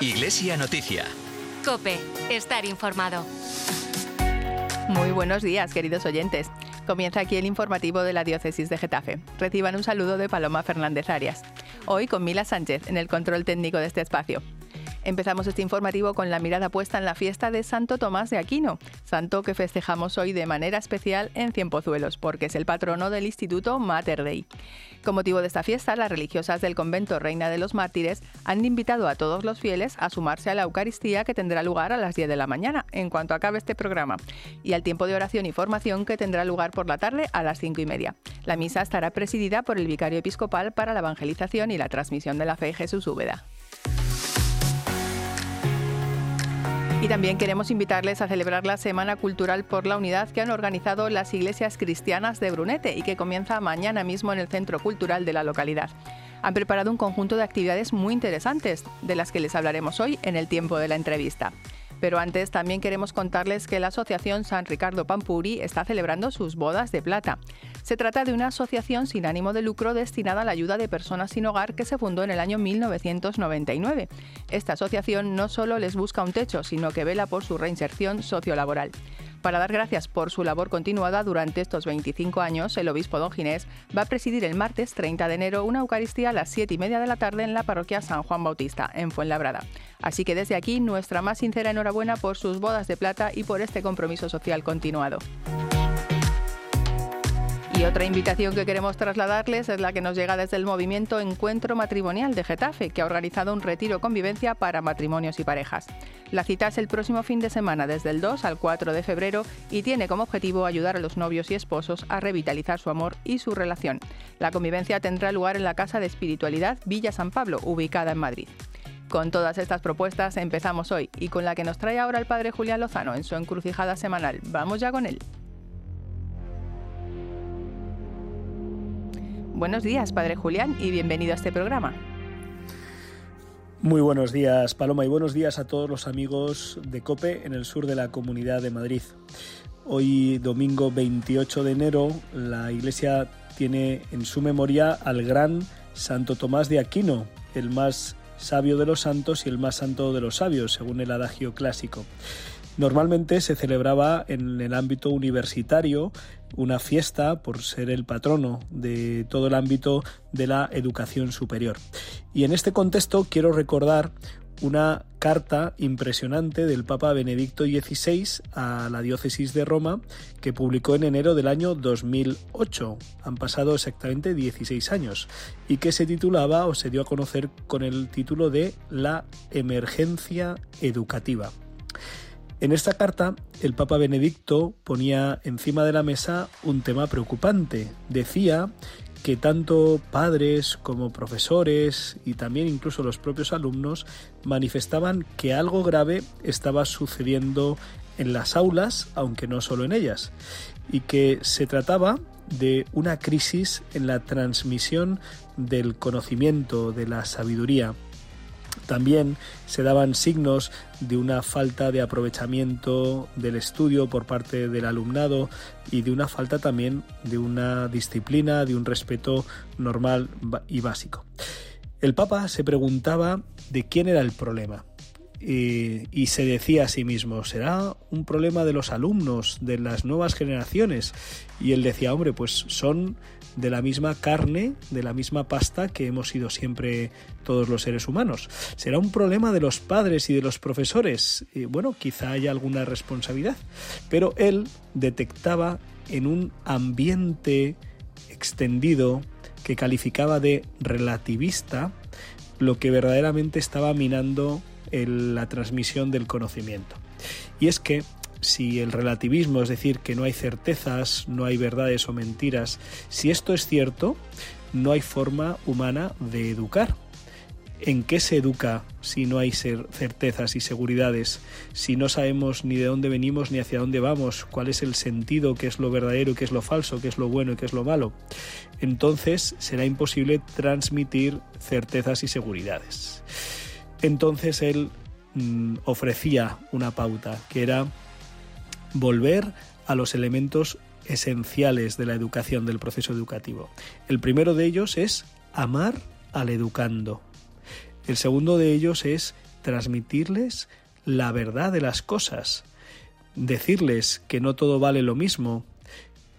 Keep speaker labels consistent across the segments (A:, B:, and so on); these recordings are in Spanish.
A: Iglesia Noticia.
B: Cope, estar informado.
C: Muy buenos días, queridos oyentes. Comienza aquí el informativo de la Diócesis de Getafe. Reciban un saludo de Paloma Fernández Arias. Hoy con Mila Sánchez en el control técnico de este espacio. Empezamos este informativo con la mirada puesta en la fiesta de Santo Tomás de Aquino, santo que festejamos hoy de manera especial en Cienpozuelos, porque es el patrono del Instituto Mater Dei. Con motivo de esta fiesta, las religiosas del convento Reina de los Mártires han invitado a todos los fieles a sumarse a la Eucaristía que tendrá lugar a las 10 de la mañana, en cuanto acabe este programa, y al tiempo de oración y formación que tendrá lugar por la tarde a las 5 y media. La misa estará presidida por el vicario episcopal para la evangelización y la transmisión de la fe Jesús Úbeda. Y también queremos invitarles a celebrar la Semana Cultural por la Unidad que han organizado las iglesias cristianas de Brunete y que comienza mañana mismo en el Centro Cultural de la localidad. Han preparado un conjunto de actividades muy interesantes, de las que les hablaremos hoy en el tiempo de la entrevista. Pero antes también queremos contarles que la Asociación San Ricardo Pampuri está celebrando sus bodas de plata. Se trata de una asociación sin ánimo de lucro destinada a la ayuda de personas sin hogar que se fundó en el año 1999. Esta asociación no solo les busca un techo, sino que vela por su reinserción sociolaboral. Para dar gracias por su labor continuada durante estos 25 años, el obispo don Ginés va a presidir el martes 30 de enero una Eucaristía a las 7 y media de la tarde en la parroquia San Juan Bautista, en Fuenlabrada. Así que desde aquí, nuestra más sincera enhorabuena por sus bodas de plata y por este compromiso social continuado. Y otra invitación que queremos trasladarles es la que nos llega desde el movimiento Encuentro Matrimonial de Getafe, que ha organizado un retiro convivencia para matrimonios y parejas. La cita es el próximo fin de semana, desde el 2 al 4 de febrero, y tiene como objetivo ayudar a los novios y esposos a revitalizar su amor y su relación. La convivencia tendrá lugar en la Casa de Espiritualidad Villa San Pablo, ubicada en Madrid. Con todas estas propuestas empezamos hoy y con la que nos trae ahora el padre Julián Lozano en su encrucijada semanal. Vamos ya con él. Buenos días, Padre Julián, y bienvenido a este programa.
D: Muy buenos días, Paloma, y buenos días a todos los amigos de COPE en el sur de la Comunidad de Madrid. Hoy, domingo 28 de enero, la Iglesia tiene en su memoria al gran Santo Tomás de Aquino, el más sabio de los santos y el más santo de los sabios, según el adagio clásico. Normalmente se celebraba en el ámbito universitario una fiesta por ser el patrono de todo el ámbito de la educación superior. Y en este contexto quiero recordar una carta impresionante del Papa Benedicto XVI a la diócesis de Roma que publicó en enero del año 2008. Han pasado exactamente 16 años y que se titulaba o se dio a conocer con el título de La emergencia educativa. En esta carta, el Papa Benedicto ponía encima de la mesa un tema preocupante. Decía que tanto padres como profesores y también incluso los propios alumnos manifestaban que algo grave estaba sucediendo en las aulas, aunque no solo en ellas, y que se trataba de una crisis en la transmisión del conocimiento, de la sabiduría. También se daban signos de una falta de aprovechamiento del estudio por parte del alumnado y de una falta también de una disciplina, de un respeto normal y básico. El Papa se preguntaba de quién era el problema y, se decía a sí mismo, ¿será un problema de los alumnos, de las nuevas generaciones? Y él decía, hombre, pues son de la misma carne, de la misma pasta que hemos sido siempre todos los seres humanos. ¿Será un problema de los padres y de los profesores? Bueno, quizá haya alguna responsabilidad, pero él detectaba en un ambiente extendido que calificaba de relativista lo que verdaderamente estaba minando la transmisión del conocimiento. Y es que si el relativismo, es decir, que no hay certezas, no hay verdades o mentiras, si esto es cierto, no hay forma humana de educar. ¿En qué se educa si no hay certezas y seguridades? Si no sabemos ni de dónde venimos ni hacia dónde vamos, cuál es el sentido, qué es lo verdadero qué es lo falso, qué es lo bueno y qué es lo malo. Entonces será imposible transmitir certezas y seguridades. Entonces él mm, ofrecía una pauta que era volver a los elementos esenciales de la educación, del proceso educativo. El primero de ellos es amar al educando. El segundo de ellos es transmitirles la verdad de las cosas, decirles que no todo vale lo mismo,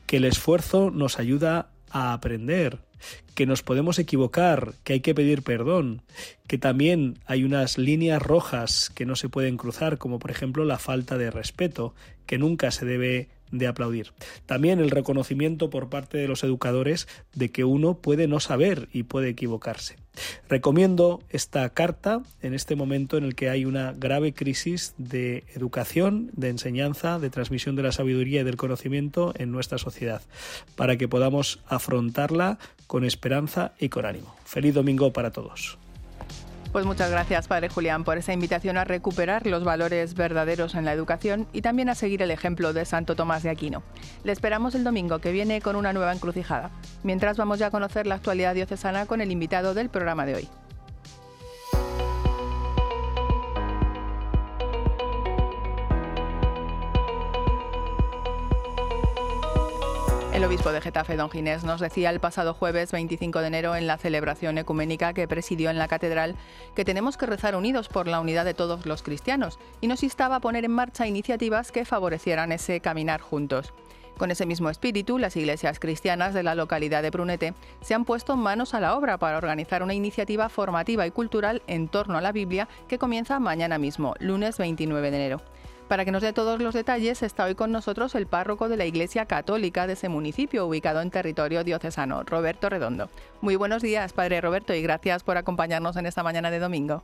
D: que el esfuerzo nos ayuda a aprender, que nos podemos equivocar, que hay que pedir perdón, que también hay unas líneas rojas que no se pueden cruzar, como por ejemplo la falta de respeto, que nunca se debe de aplaudir. También el reconocimiento por parte de los educadores de que uno puede no saber y puede equivocarse. Recomiendo esta carta en este momento en el que hay una grave crisis de educación, de enseñanza, de transmisión de la sabiduría y del conocimiento en nuestra sociedad, para que podamos afrontarla con esperanza y con ánimo. Feliz domingo para todos.
C: Pues muchas gracias, Padre Julián, por esa invitación a recuperar los valores verdaderos en la educación y también a seguir el ejemplo de Santo Tomás de Aquino. Le esperamos el domingo que viene con una nueva encrucijada. Mientras vamos ya a conocer la actualidad diocesana con el invitado del programa de hoy. El obispo de Getafe, don Ginés, nos decía el pasado jueves 25 de enero en la celebración ecuménica que presidió en la catedral que tenemos que rezar unidos por la unidad de todos los cristianos y nos instaba a poner en marcha iniciativas que favorecieran ese caminar juntos. Con ese mismo espíritu, las iglesias cristianas de la localidad de Brunete se han puesto manos a la obra para organizar una iniciativa formativa y cultural en torno a la Biblia que comienza mañana mismo, lunes 29 de enero. Para que nos dé todos los detalles, está hoy con nosotros el párroco de la Iglesia Católica de ese municipio, ubicado en territorio diocesano, Roberto Redondo. Muy buenos días, Padre Roberto, y gracias por acompañarnos en esta mañana de domingo.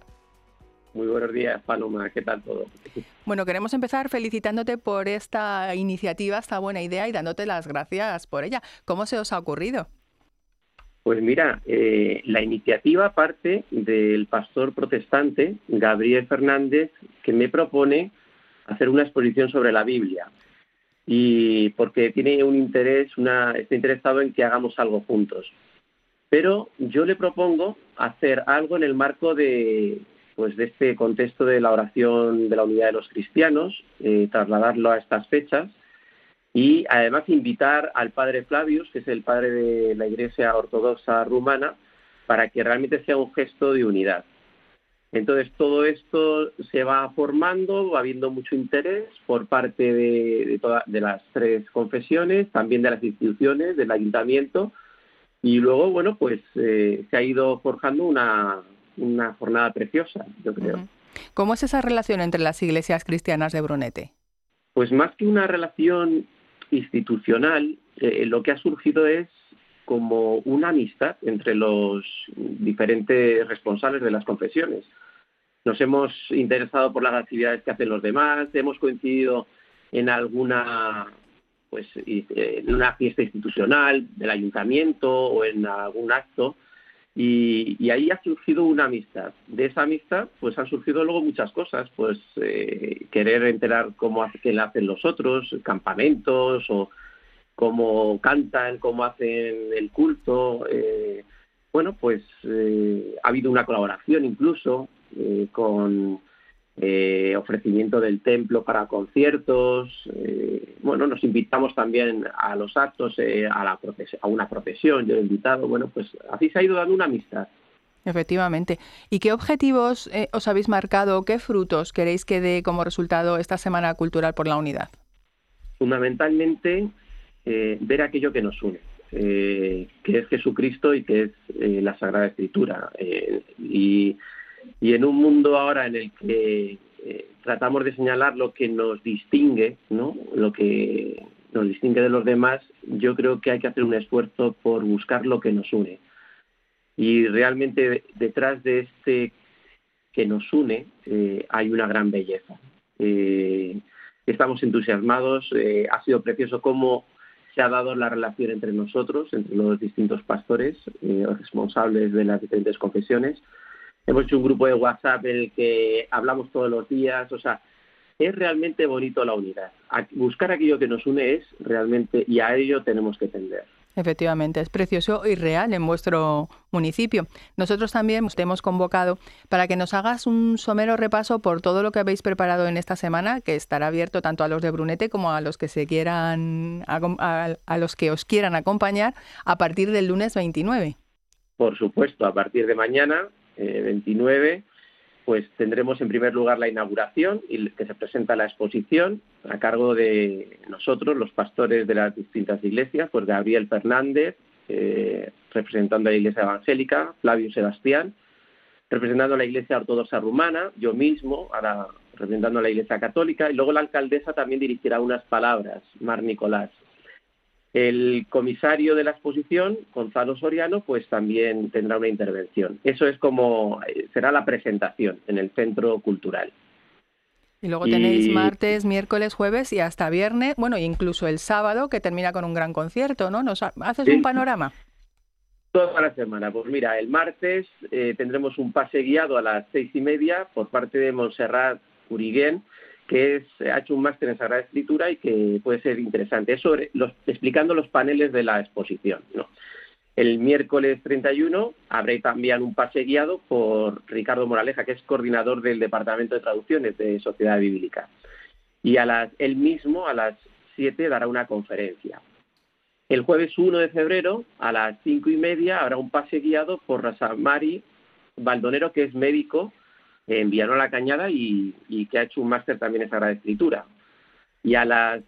E: Muy buenos días, Paloma. ¿Qué tal todo?
C: Bueno, queremos empezar felicitándote por esta iniciativa, esta buena idea y dándote las gracias por ella. ¿Cómo se os ha ocurrido?
E: Pues mira, eh, la iniciativa parte del pastor protestante Gabriel Fernández, que me propone hacer una exposición sobre la Biblia y porque tiene un interés, una, está interesado en que hagamos algo juntos. Pero yo le propongo hacer algo en el marco de, pues, de este contexto de la oración de la unidad de los cristianos, eh, trasladarlo a estas fechas y además invitar al padre Flavius, que es el padre de la Iglesia Ortodoxa Rumana, para que realmente sea un gesto de unidad. Entonces todo esto se va formando, va habiendo mucho interés por parte de, de, las tres confesiones, también de las instituciones, del ayuntamiento, y luego, bueno, pues eh, se ha ido forjando una, una jornada preciosa, yo creo.
C: ¿Cómo es esa relación entre las iglesias cristianas de Brunete?
E: Pues más que una relación institucional, eh, lo que ha surgido es como una amistad entre los diferentes responsables de las confesiones nos hemos interesado por las actividades que hacen los demás, hemos coincidido en alguna pues en una fiesta institucional del ayuntamiento o en algún acto y, ahí ha surgido una amistad. De esa amistad pues han surgido luego muchas cosas, pues eh, querer enterar cómo hacen, hacen los otros, campamentos o cómo cantan, cómo hacen el culto. Eh, bueno, pues eh, ha habido una colaboración incluso eh, con eh, ofrecimiento del templo para conciertos. Eh, bueno, nos invitamos también a los actos, a, la a una procesión, yo he invitado. Bueno, pues así se ha ido dando una amistad.
C: Efectivamente. ¿Y qué objetivos os habéis marcado? ¿Qué frutos queréis que dé como resultado esta Semana Cultural por la Unidad?
E: Fundamentalmente, ver aquello que nos une. que es Jesucristo y que es la Sagrada Escritura. y y en un mundo ahora en el que eh, tratamos de señalar lo que nos distingue, ¿no? Lo que nos distingue de los demás, yo creo que hay que hacer un esfuerzo por buscar lo que nos une. Y realmente detrás de este que nos une eh, hay una gran belleza. Eh, estamos entusiasmados, ha sido precioso cómo se ha dado la relación entre nosotros, entre los distintos pastores responsables de las diferentes confesiones hemos hecho un grupo de WhatsApp en el que hablamos todos los días, o sea, es realmente bonito la unidad. Buscar aquello que nos une es realmente, y a ello tenemos que tender.
C: Efectivamente, es precioso y real en vuestro municipio. Nosotros también te hemos convocado para que nos hagas un somero repaso por todo lo que habéis preparado en esta semana, que estará abierto tanto a los de Brunete como a los que se quieran, a, a los que os quieran acompañar a partir del lunes 29.
E: Por supuesto, a partir de mañana, 29, eh, pues tendremos en primer lugar la inauguración y que se presenta la exposición a cargo de nosotros, los pastores de las distintas iglesias, pues Gabriel Fernández, eh, representando a la Iglesia Evangélica, Flavio Sebastián, representando a la Iglesia Ortodoxa Rumana, yo mismo, representando a la Iglesia Católica, y luego la alcaldesa también dirigirá unas palabras, Mar Nicolás. El comisario de la exposición, Gonzalo Soriano, pues también tendrá una intervención. Eso es como eh, será la presentación en el centro cultural.
C: Y luego tenéis martes, miércoles, jueves y hasta viernes, bueno, incluso el sábado que termina con un gran concierto, ¿no? ¿Nos haces un panorama?
E: Toda la semana. Pues mira, el martes eh, tendremos un pase guiado a las seis y media por parte de Montserrat Uriguén, que es, ha hecho un máster en Sagrada Escritura y que puede ser interesante. Es sobre los, explicando los paneles de la exposición. ¿no? El miércoles 31 habrá también un pase guiado por Ricardo Moraleja, que es coordinador del Departamento de Traducciones de Sociedad Bíblica. Y a las, él mismo a las 7 dará una conferencia. El jueves 1 de febrero a las 5 y media habrá un pase guiado por Mari Baldonero, que es médico en Villanueva la Cañada y, que ha hecho un máster también en Sagrada Escritura. Y a las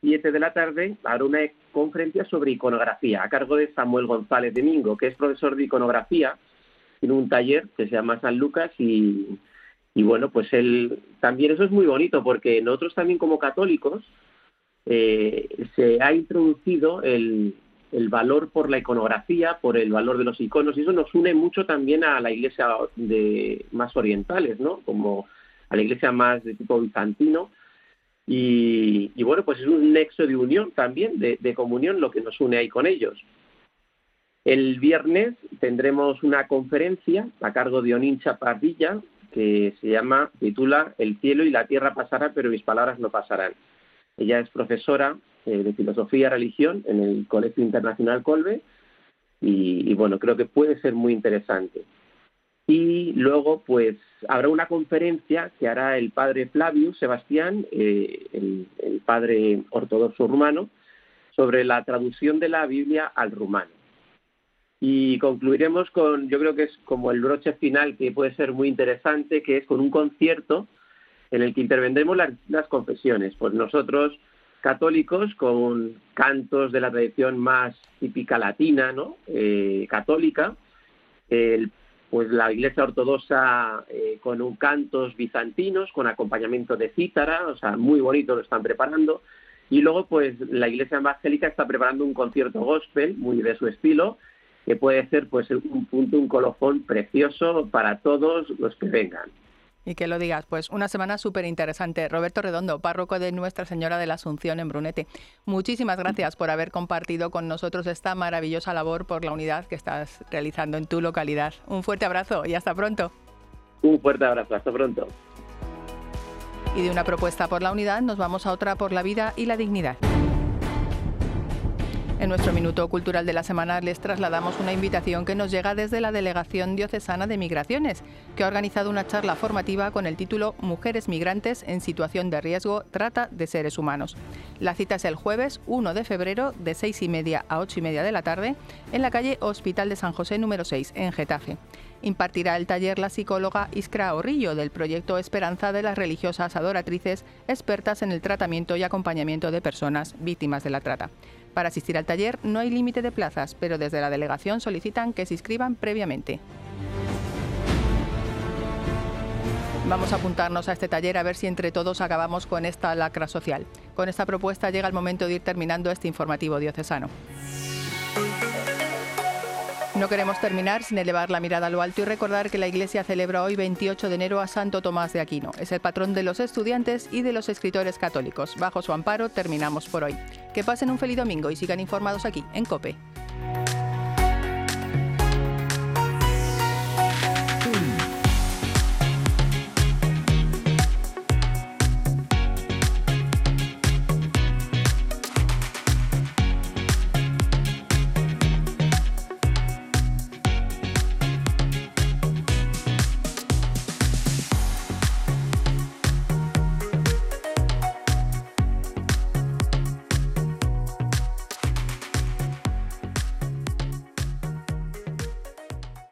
E: 7 de la tarde habrá una conferencia sobre iconografía a cargo de Samuel González Domingo, que es profesor de iconografía, tiene un taller que se llama San Lucas y, bueno, pues él también eso es muy bonito porque nosotros también como católicos eh, se ha introducido el, el valor por la iconografía, por el valor de los iconos, y eso nos une mucho también a la iglesia de más orientales, ¿no? Como a la iglesia más de tipo bizantino, y, bueno, pues es un nexo de unión también, de, comunión, lo que nos une ahí con ellos. El viernes tendremos una conferencia a cargo de Onin Chaparrilla que se llama, titula El cielo y la tierra pasarán, pero mis palabras no pasarán. Ella es profesora eh, de filosofía y religión en el Colegio Internacional Colbe y, bueno, creo que puede ser muy interesante. Y luego, pues, habrá una conferencia que hará el padre Flavio Sebastián, eh, el, padre ortodoxo rumano, sobre la traducción de la Biblia al rumano. Y concluiremos con, yo creo que es como el broche final que puede ser muy interesante, que es con un concierto en el que intervendremos las, confesiones. Pues nosotros, católicos, con cantos de la tradición más típica latina, ¿no? Eh, católica, el pues la Iglesia Ortodoxa eh, con un cantos bizantinos, con acompañamiento de cítara, o sea, muy bonito lo están preparando. Y luego, pues la Iglesia Evangélica está preparando un concierto gospel, muy de su estilo, que puede ser pues un punto, un colofón precioso para todos los que vengan.
C: Y que lo digas, pues una semana súper interesante. Roberto Redondo, párroco de Nuestra Señora de la Asunción en Brunete. Muchísimas gracias por haber compartido con nosotros esta maravillosa labor por la unidad que estás realizando en tu localidad. Un fuerte abrazo y hasta pronto.
E: Un fuerte abrazo, hasta pronto.
C: Y de una propuesta por la unidad nos vamos a otra por la vida y la dignidad. En nuestro Minuto Cultural de la Semana les trasladamos una invitación que nos llega desde la Delegación Diocesana de Migraciones, que ha organizado una charla formativa con el título Mujeres Migrantes en Situación de Riesgo, Trata de Seres Humanos. La cita es el jueves 1 de febrero de 6 y media a 8 y media de la tarde en la calle Hospital de San José número 6, en Getafe. Impartirá el taller la psicóloga Iskra Orrillo del proyecto Esperanza de las religiosas adoratrices expertas en el tratamiento y acompañamiento de personas víctimas de la trata. Para asistir al taller no hay límite de plazas, pero desde la delegación solicitan que se inscriban previamente. Vamos a apuntarnos a este taller a ver si entre todos acabamos con esta lacra social. Con esta propuesta llega el momento de ir terminando este informativo diocesano. No queremos terminar sin elevar la mirada a lo alto y recordar que la Iglesia celebra hoy 28 de enero a Santo Tomás de Aquino. Es el patrón de los estudiantes y de los escritores católicos. Bajo su amparo terminamos por hoy. Que pasen un feliz domingo y sigan informados aquí en COPE.